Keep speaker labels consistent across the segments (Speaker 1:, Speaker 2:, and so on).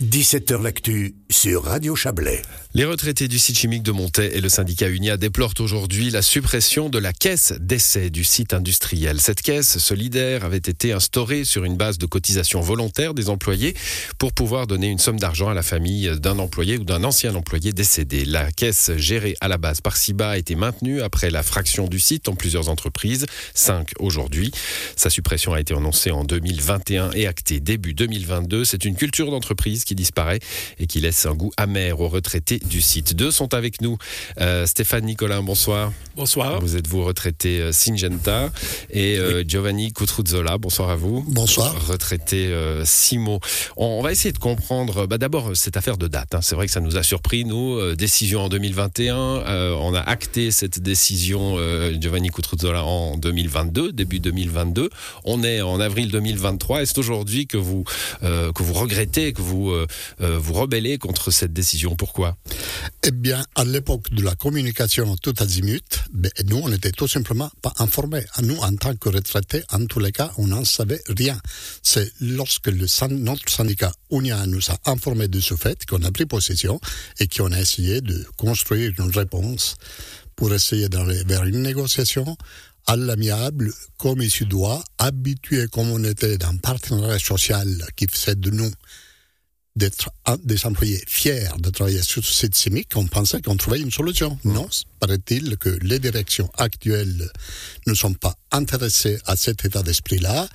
Speaker 1: 17h L'actu sur Radio Chablais.
Speaker 2: Les retraités du site chimique de Montaix et le syndicat Unia déplorent aujourd'hui la suppression de la caisse d'essai du site industriel. Cette caisse solidaire avait été instaurée sur une base de cotisation volontaire des employés pour pouvoir donner une somme d'argent à la famille d'un employé ou d'un ancien employé décédé. La caisse gérée à la base par SIBA a été maintenue après la fraction du site en plusieurs entreprises, cinq aujourd'hui. Sa suppression a été annoncée en 2021 et actée début 2022. C'est une culture d'entreprise qui disparaît et qui laisse un goût amer aux retraités du site. Deux sont avec nous. Euh, Stéphane Nicolin, bonsoir.
Speaker 3: Bonsoir.
Speaker 2: Vous êtes vous retraité euh, Syngenta et euh, Giovanni Cutruzzola, bonsoir à vous.
Speaker 4: Bonsoir.
Speaker 2: Retraité euh, Simo. On, va essayer de comprendre bah, d'abord cette affaire de date. Hein. C'est vrai que ça nous a surpris, nous. Euh, décision en 2021. on a acté cette décision, Giovanni Cutruzzola, en 2022, début 2022. On est en avril 2023 et c'est aujourd'hui que vous, que vous regrettez, que vous vous rebellez contre cette décision. Pourquoi?
Speaker 4: Eh bien, à l'époque de la communication tout azimut, ben, nous, on n'était tout simplement pas informés. Nous, en tant que retraités, en tous les cas, on n'en savait rien. C'est lorsque notre syndicat Unia nous a informés de ce fait qu'on a pris possession et qu'on a essayé de construire une réponse pour essayer d'aller vers une négociation à l'amiable, comme il se doit, habitué comme on était d'un partenariat social qui faisait de nous d'être des employés fiers de travailler sur ce site chimique, on pensait qu'on trouvait une solution. Non, paraît-il que les directions actuelles ne sont pas intéressées à cet état d'esprit-là.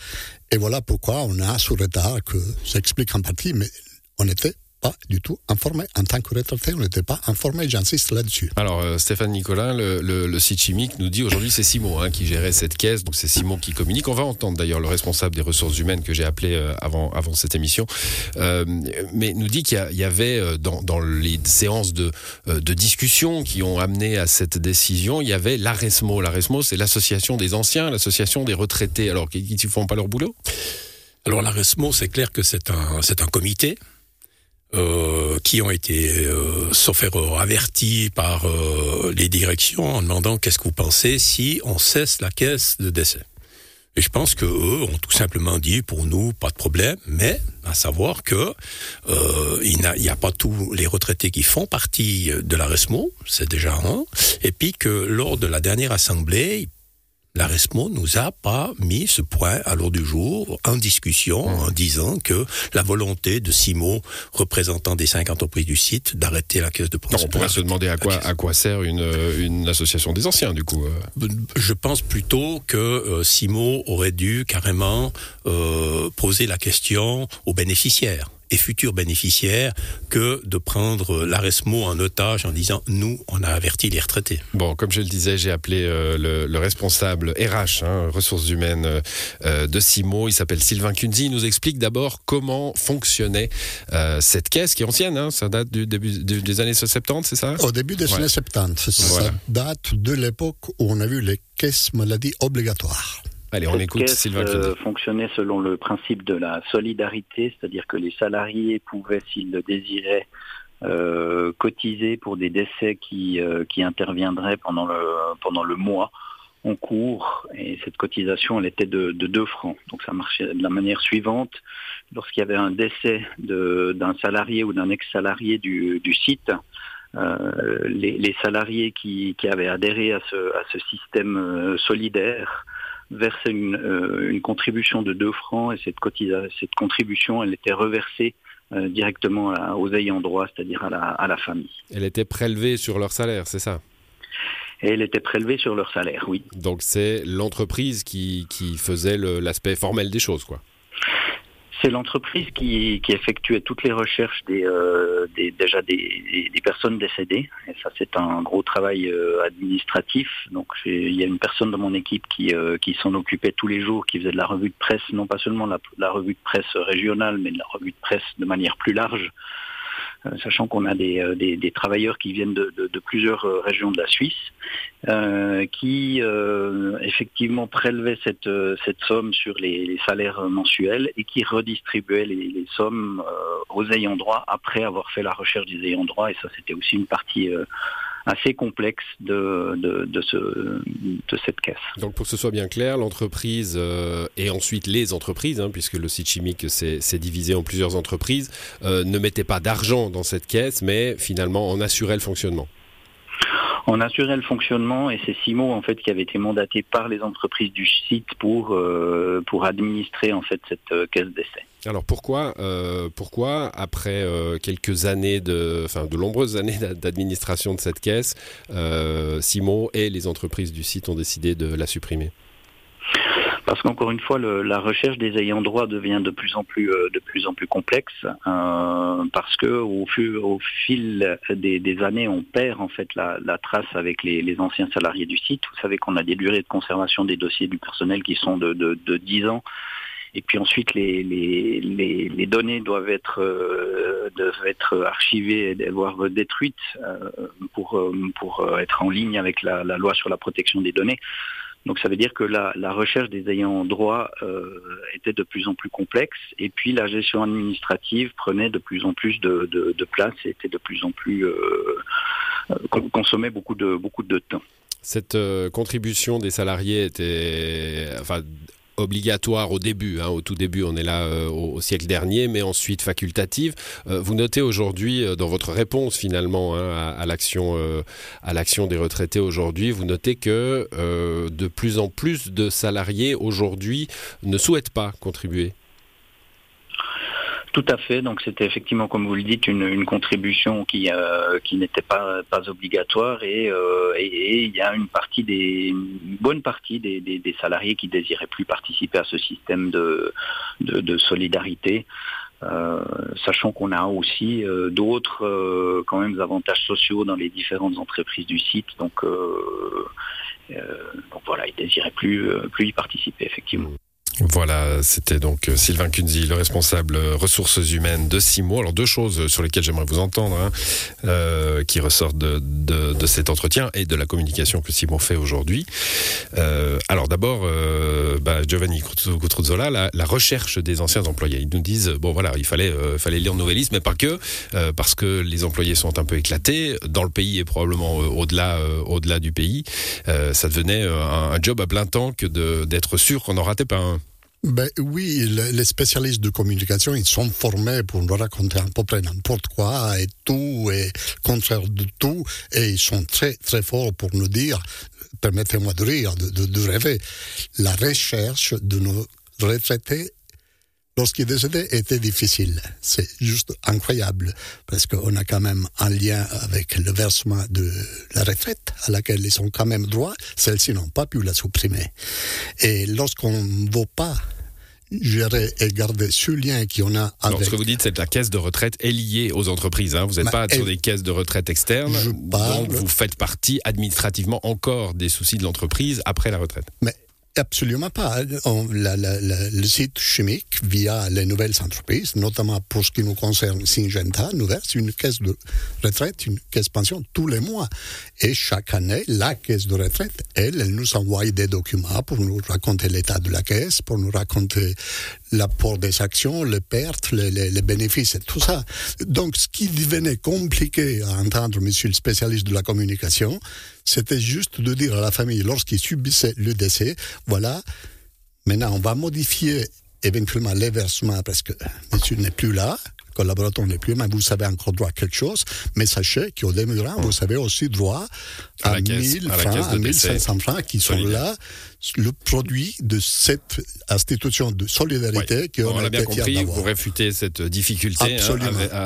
Speaker 4: Et voilà pourquoi on a ce retard que s'explique en partie, mais on était pas du tout informé. En tant que retraité, on n'était pas informé, j'insiste là-dessus.
Speaker 2: Alors, euh, Stéphane Nicolin, le, le, site chimique nous dit aujourd'hui c'est Simon hein, qui gérait cette caisse, donc c'est Simon qui communique. On va entendre d'ailleurs le responsable des ressources humaines que j'ai appelé euh, avant, avant cette émission, euh, mais nous dit qu'il y, avait dans, dans, les séances de, de discussion qui ont amené à cette décision, il y avait l'ARESMO. L'ARESMO, c'est l'association des anciens, l'association des retraités. Alors, qui ne font pas leur boulot?
Speaker 3: Alors l'ARESMO, c'est clair que c'est un, c'est un comité euh, qui ont été, euh, sauf erreur, avertis par euh, les directions en demandant qu'est-ce que vous pensez si on cesse la caisse de décès. Et je pense que eux ont tout simplement dit pour nous pas de problème, mais à savoir que euh, n'y a, a, pas tous les retraités qui font partie de la RESMO, c'est déjà un, et puis que lors de la dernière assemblée, la RESMO nous a pas mis ce point à l'ordre du jour en discussion en disant que la volonté de Simo, représentant des cinq entreprises du site, d'arrêter la caisse de
Speaker 2: pension. On pourrait se demander à quoi, à quoi sert une, une association des anciens, du coup. Euh.
Speaker 3: Je pense plutôt que euh, Simo aurait dû carrément euh, poser la question aux bénéficiaires et futurs bénéficiaires que de prendre l'ARESMO en otage en disant nous, on a averti les retraités.
Speaker 2: Bon, comme je le disais, j'ai appelé euh, le, responsable RH, hein, ressources humaines euh, euh, de Simo. Il s'appelle Sylvain Kunzi. Il nous explique d'abord comment fonctionnait cette caisse qui est ancienne. Hein, ça date du début des années 70, c'est ça?
Speaker 4: Au début des années 70. Ça date de l'époque où on a vu les caisses maladies obligatoires.
Speaker 2: Allez, on écoute Sylvain euh,
Speaker 5: fonctionnait selon le principe de la solidarité, c'est-à-dire que les salariés pouvaient, s'ils le désiraient, euh, cotiser pour des décès qui, euh, qui interviendraient pendant le, pendant le mois en cours. Et cette cotisation, elle était de, de 2 francs. Donc ça marchait de la manière suivante. Lorsqu'il y avait un décès d'un salarié ou d'un ex-salarié du, du site, euh, les, les, salariés qui, qui, avaient adhéré à ce, à ce système euh, solidaire versait une, euh, une, contribution de 2 francs et cette, cette contribution, elle était reversée euh, directement aux ayants droit, c'est-à-dire à la, à la famille.
Speaker 2: Elle était prélevée sur leur salaire, c'est ça?
Speaker 5: Et elle était prélevée sur leur salaire, oui.
Speaker 2: Donc c'est l'entreprise qui, qui faisait l'aspect formel des choses, quoi.
Speaker 5: C'est l'entreprise qui, effectuait toutes les recherches des, euh, déjà des, personnes décédées. Et ça, c'est un gros travail euh, administratif. Donc, il y a une personne dans mon équipe qui, euh, qui s'en occupait tous les jours, qui faisait de la revue de presse, non pas seulement la, la revue de presse régionale, mais de la revue de presse de manière plus large sachant qu'on a des, euh, des, des, travailleurs qui viennent de, de, plusieurs euh, régions de la Suisse, euh, qui euh, effectivement prélevaient cette, cette somme sur les, salaires mensuels et qui redistribuaient les, les sommes aux ayants droit après avoir fait la recherche des ayants droit. Et ça, c'était aussi une partie assez complexe de, de, ce, de cette caisse.
Speaker 2: Donc pour que ce soit bien clair, l'entreprise euh, et ensuite les entreprises, hein, puisque le site chimique s'est divisé en plusieurs entreprises, euh, ne mettaient pas d'argent dans cette caisse, mais finalement en assuraient le fonctionnement.
Speaker 5: On assurait le fonctionnement et c'est Simo en fait qui avait été mandaté par les entreprises du site pour euh, pour administrer en fait cette euh, caisse d'essai.
Speaker 2: Alors pourquoi euh, pourquoi après quelques années de enfin de nombreuses années d'administration de cette caisse, Simo et les entreprises du site ont décidé de la supprimer?
Speaker 5: Parce qu'encore une fois, le, la recherche des ayants droit devient de plus en plus euh, de plus en plus complexe, euh, parce que au, au fil des, années, on perd en fait la, trace avec les, les, anciens salariés du site. Vous savez qu'on a des durées de conservation des dossiers du personnel qui sont de, de, de 10 ans. Et puis ensuite, les, données doivent être, euh, doivent être archivées, voire détruites euh, pour, euh, pour être en ligne avec la, loi sur la protection des données. Donc ça veut dire que la, recherche des ayants droit euh, était de plus en plus complexe et puis la gestion administrative prenait de plus en plus de, place et était de plus en plus euh, euh, consommait beaucoup de beaucoup de temps.
Speaker 2: Cette contribution des salariés était, enfin, obligatoire au début, hein, au tout début, on est là euh, au, siècle dernier, mais ensuite facultative. Euh, vous notez aujourd'hui, euh, dans votre réponse finalement hein, à, l'action, à l'action des retraités aujourd'hui, vous notez que de plus en plus de salariés aujourd'hui ne souhaitent pas contribuer.
Speaker 5: Tout à fait. Donc c'était effectivement, comme vous le dites, une, contribution qui euh, qui n'était pas pas obligatoire euh, et, il y a une partie des une bonne partie des, des, salariés qui désiraient plus participer à ce système de de, solidarité. Euh, sachant qu'on a aussi d'autres quand même avantages sociaux dans les différentes entreprises du site, donc, donc voilà, ils désiraient plus plus y participer effectivement.
Speaker 2: Voilà, c'était donc euh, Sylvain Kunzi, le responsable euh, ressources humaines de Simo. Alors deux choses sur lesquelles j'aimerais vous entendre, hein, euh, qui ressortent de, cet entretien et de la communication que Simo fait aujourd'hui. Euh, alors d'abord, euh, bah, Giovanni Cotruzzola, la, recherche des anciens employés. Ils nous disent bon voilà, il fallait euh, fallait lire Nouvelliste, mais pas que, parce que les employés sont un peu éclatés dans le pays et probablement au-delà au-delà du pays. ça devenait un, un, job à plein temps que d'être sûr qu'on n'en ratait pas un.
Speaker 4: Ben oui, les spécialistes de communication, ils sont formés pour nous raconter à peu près n'importe quoi et tout et contraire de tout, et ils sont très très forts pour nous dire, permettez-moi de rire, de, rêver, la recherche de nos retraités lorsqu'il décédé était difficile. C'est juste incroyable parce qu'on a quand même un lien avec le versement de la retraite à laquelle ils ont quand même droit. Celles-ci n'ont pas pu la supprimer. Et lorsqu'on ne veut pas gérer et garder ce lien qu'on a avec... Alors,
Speaker 2: ce que vous dites, c'est que la caisse de retraite est liée aux entreprises. Hein. Vous n'êtes pas sur des caisses de retraite externes. Donc, vous faites partie administrativement encore des soucis de l'entreprise après la retraite.
Speaker 4: Mais Absolument pas. le site chimique, via les nouvelles entreprises, notamment pour ce qui nous concerne Syngenta, nous verse une caisse de retraite, une caisse pension tous les mois. Et chaque année, la caisse de retraite, elle, elle nous envoie des documents pour nous raconter l'état de la caisse, pour nous raconter l'apport des actions, les pertes, les, les, bénéfices et tout ça. Donc, ce qui devenait compliqué à entendre, monsieur le spécialiste de la communication, c'était juste de dire à la famille, lorsqu'il subissait le décès, voilà, maintenant on va modifier éventuellement les versements parce que monsieur n'est plus là, le collaborateur n'est plus, mais vous avez encore droit à quelque chose. Mais sachez qu'au demeurant, vous avez aussi droit à, à 1000 francs, à 1500 francs qui sont là le produit de cette institution de solidarité
Speaker 2: qui on, a bien compris. Vous réfutez cette difficulté hein,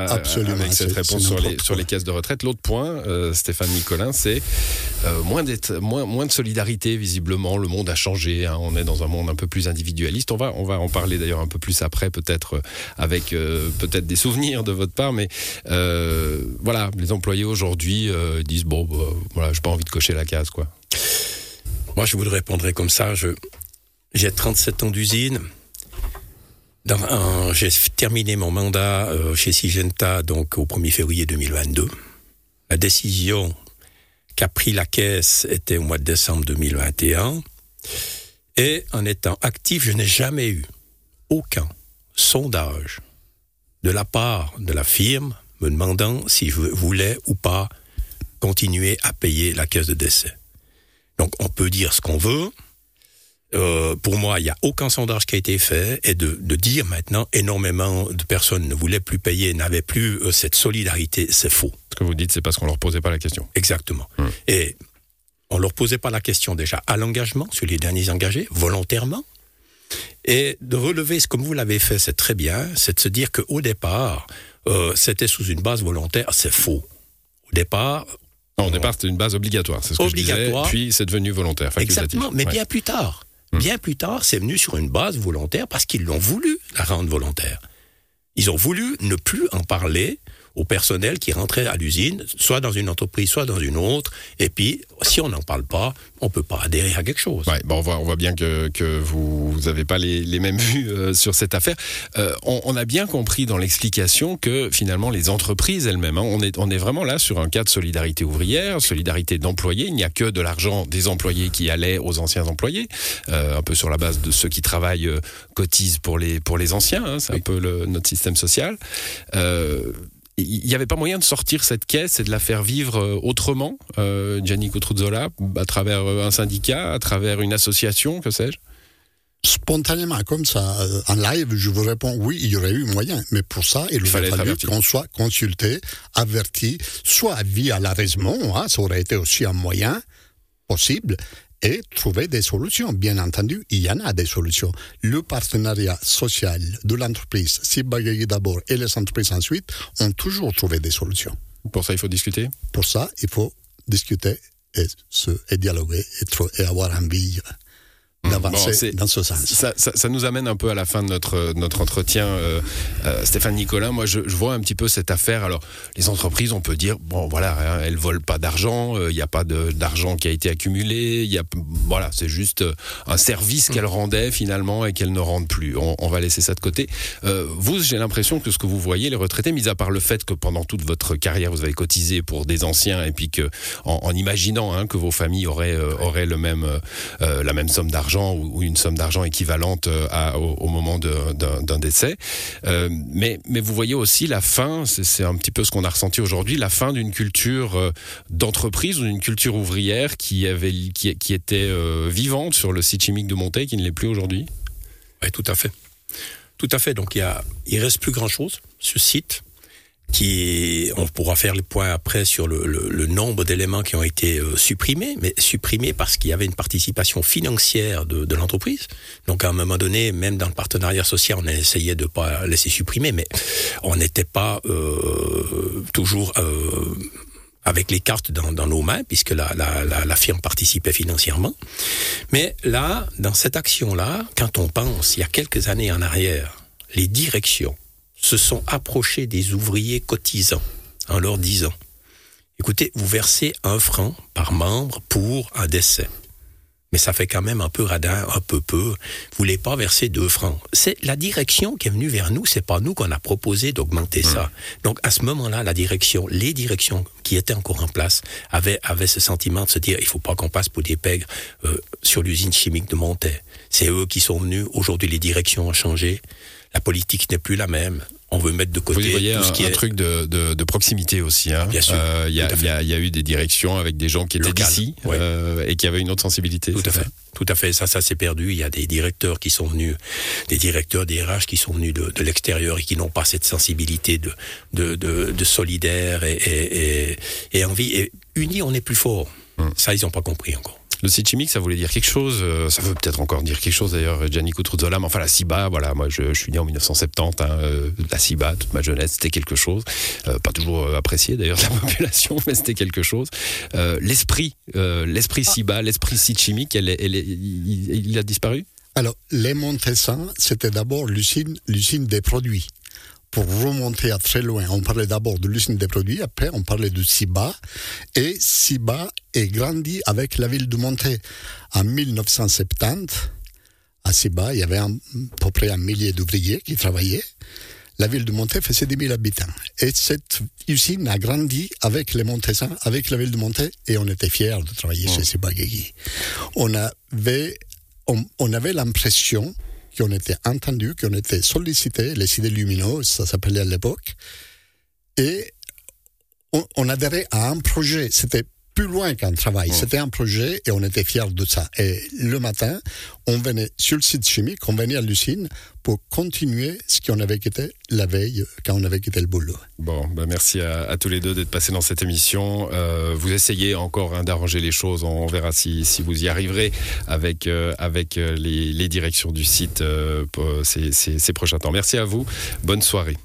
Speaker 2: absolument, avec, avec, cette réponse sur les, sur les, caisses de retraite. L'autre point, euh, Stéphane Nicolin, c'est euh, moins, moins, moins de solidarité. Visiblement, le monde a changé. Hein. on est dans un monde un peu plus individualiste. On va, on va en parler d'ailleurs un peu plus après, peut-être euh, avec peut-être des souvenirs de votre part. Mais voilà, les employés aujourd'hui disent bon, bah, voilà, j'ai pas envie de cocher la case, quoi.
Speaker 3: Moi, je vous le répondrai comme ça. j'ai 37 ans d'usine. J'ai terminé mon mandat euh, chez Sigenta donc au 1er février 2022. La décision qu'a pris la caisse était au mois de décembre 2021. Et en étant actif, je n'ai jamais eu aucun sondage de la part de la firme me demandant si je voulais ou pas continuer à payer la caisse de décès. Donc on peut dire ce qu'on veut. Euh, pour moi, il n'y a aucun sondage qui a été fait et de, de, dire maintenant énormément de personnes ne voulaient plus payer, n'avaient plus euh, cette solidarité, c'est faux.
Speaker 2: Ce que vous dites, c'est parce qu'on leur posait pas la question.
Speaker 3: Exactement. Hum. Et on leur posait pas la question déjà à l'engagement sur les derniers engagés, volontairement, et de relever, comme vous l'avez fait, c'est très bien, c'est de se dire qu'au départ, euh, c'était sous une base volontaire, c'est faux. Au départ,
Speaker 2: non, au départ, c'était une base obligatoire, c'est ce que obligatoire. je disais, puis c'est devenu volontaire,
Speaker 3: Exactement, mais ouais. bien plus tard. Hum. Bien plus tard, c'est venu sur une base volontaire parce qu'ils l'ont voulu, la rendre volontaire. Ils ont voulu ne plus en parler au personnel qui rentrait à l'usine, soit dans une entreprise, soit dans une autre. Et puis, si on n'en parle pas, on peut pas adhérer à quelque chose.
Speaker 2: Ouais, bon, on, voit, on voit bien que, que vous n'avez pas les, les, mêmes vues euh, sur cette affaire. Euh, on, on, a bien compris dans l'explication que finalement les entreprises elles-mêmes, hein, on, est, on est vraiment là sur un cas de solidarité ouvrière, solidarité d'employés. Il n'y a que de l'argent des employés qui allait aux anciens employés, euh, un peu sur la base de ceux qui travaillent cotisent pour les, pour les anciens. Hein, C'est oui. un peu le, notre système social. Euh, il n'y avait pas moyen de sortir cette caisse et de la faire vivre autrement, euh, Gianni Cotruzzola, à travers un syndicat, à travers une association, que sais-je?
Speaker 4: Spontanément, comme ça, en live, je vous réponds oui, il y aurait eu moyen. Mais pour ça, il, il aurait fallu qu'on soit consulté, averti, soit via l'arrêtement, hein, ça aurait été aussi un moyen possible, et trouver des solutions. Bien entendu, il y en a des solutions. Le partenariat social de l'entreprise, Sibagagi d'abord et les entreprises ensuite, ont toujours trouvé des solutions.
Speaker 2: Pour ça, il faut discuter?
Speaker 4: Pour ça, il faut discuter et, se, et dialoguer et, et avoir envie d'avancer bon, dans ce sens.
Speaker 2: Ça, ça, ça, nous amène un peu à la fin de notre, notre entretien, euh, euh, Stéphane Nicolas. Moi, je, je, vois un petit peu cette affaire. Alors, les entreprises, on peut dire, bon, voilà, hein, elles volent pas d'argent, il euh, n'y a pas d'argent qui a été accumulé, il y a, voilà, c'est juste un service qu'elles rendaient finalement et qu'elles ne rendent plus. On, on, va laisser ça de côté. vous, j'ai l'impression que ce que vous voyez, les retraités, mis à part le fait que pendant toute votre carrière, vous avez cotisé pour des anciens et puis que, en, en imaginant hein, que vos familles auraient, auraient le même, la même somme d'argent, ou une somme d'argent équivalente à, au, moment d'un décès. Euh, mais, mais vous voyez aussi la fin, c'est un petit peu ce qu'on a ressenti aujourd'hui, la fin d'une culture euh, d'entreprise ou d'une culture ouvrière qui, avait, qui, était euh, vivante sur le site chimique de Montaigne, qui ne l'est plus aujourd'hui?
Speaker 3: Oui, tout à fait. Tout à fait. Donc il, y a, il reste plus grand-chose ce site qui on pourra faire le point après sur le, le, le nombre d'éléments qui ont été euh, supprimés, mais supprimés parce qu'il y avait une participation financière de, de l'entreprise. Donc à un moment donné, même dans le partenariat social, on a essayé de pas laisser supprimer, mais on n'était pas euh, toujours euh, avec les cartes dans, dans, nos mains, puisque la, la, la, la, firme participait financièrement. Mais là, dans cette action-là, quand on pense, il y a quelques années en arrière, les directions se sont approchés des ouvriers cotisants en leur disant écoutez, vous versez un franc par membre pour un décès. Mais ça fait quand même un peu radin, un peu peu. Vous voulez pas verser deux francs. C'est la direction qui est venue vers nous. C'est pas nous qu'on a proposé d'augmenter mmh. ça. Donc à ce moment-là, la direction, les directions qui étaient encore en place avaient, avaient ce sentiment de se dire il faut pas qu'on passe pour des pègres euh, sur l'usine chimique de Montaix. C'est eux qui sont venus. Aujourd'hui, les directions ont changé. La politique n'est plus la même on veut mettre de côté
Speaker 2: Vous voyez
Speaker 3: tout ce
Speaker 2: un,
Speaker 3: qui
Speaker 2: un
Speaker 3: est
Speaker 2: truc de, de, de, proximité aussi. Hein.
Speaker 3: Bien sûr. Il
Speaker 2: euh, y, y, a, y, a eu des directions avec des gens qui étaient d'ici
Speaker 3: ouais.
Speaker 2: euh, et qui avaient une autre sensibilité.
Speaker 3: Tout à fait. Tout à fait. Ça, ça s'est perdu. Il y a des directeurs qui sont venus, des directeurs des RH qui sont venus de, de l'extérieur et qui n'ont pas cette sensibilité de, de, de, de solidaire et, et, et, et envie. Et unis, on est plus fort. Hum. Ça, ils n'ont pas compris encore.
Speaker 2: Le site chimique, ça voulait dire quelque chose. Euh, ça veut peut-être encore dire quelque chose d'ailleurs, Gianni Coutruzola. Mais enfin, la CIBA, voilà, moi je, je suis né en 1970. Hein, euh, la CIBA, toute ma jeunesse, c'était quelque chose. Euh, pas toujours apprécié d'ailleurs de la population, mais c'était quelque chose. Euh, l'esprit, l'esprit ah. CIBA, l'esprit site chimique, elle, elle, elle, il, il a disparu?
Speaker 4: Alors, les Montessins, c'était d'abord l'usine, l'usine des produits pour remonter à très loin, on parlait d'abord de l'usine des produits, après on parlait de Siba, et Siba est grandi avec la ville de Monté. En 1970, à Siba, il y avait à peu près un millier d'ouvriers qui travaillaient. La ville de Monté faisait 10 000 habitants. Et cette usine a grandi avec les Montessins, avec la ville de Monté, et on était fiers de travailler oh. chez Siba Guégui. On avait, on, on avait l'impression été entendus, qui ont été sollicités, les idées lumineuses, ça s'appelait à l'époque. Et on, on adhérait à un projet. C'était plus loin qu'un travail. C'était un projet et on était fiers de ça. Et le matin, on venait sur le site chimique, on venait à l'usine pour continuer ce qu'on avait quitté la veille quand on avait quitté le boulot.
Speaker 2: Bon, bah merci à, tous les deux d'être passés dans cette émission. Euh, vous essayez encore hein, d'arranger les choses. On, verra si, si, vous y arriverez avec, euh, avec euh, les, les, directions du site ces, ces prochains temps. Merci à vous. Bonne soirée.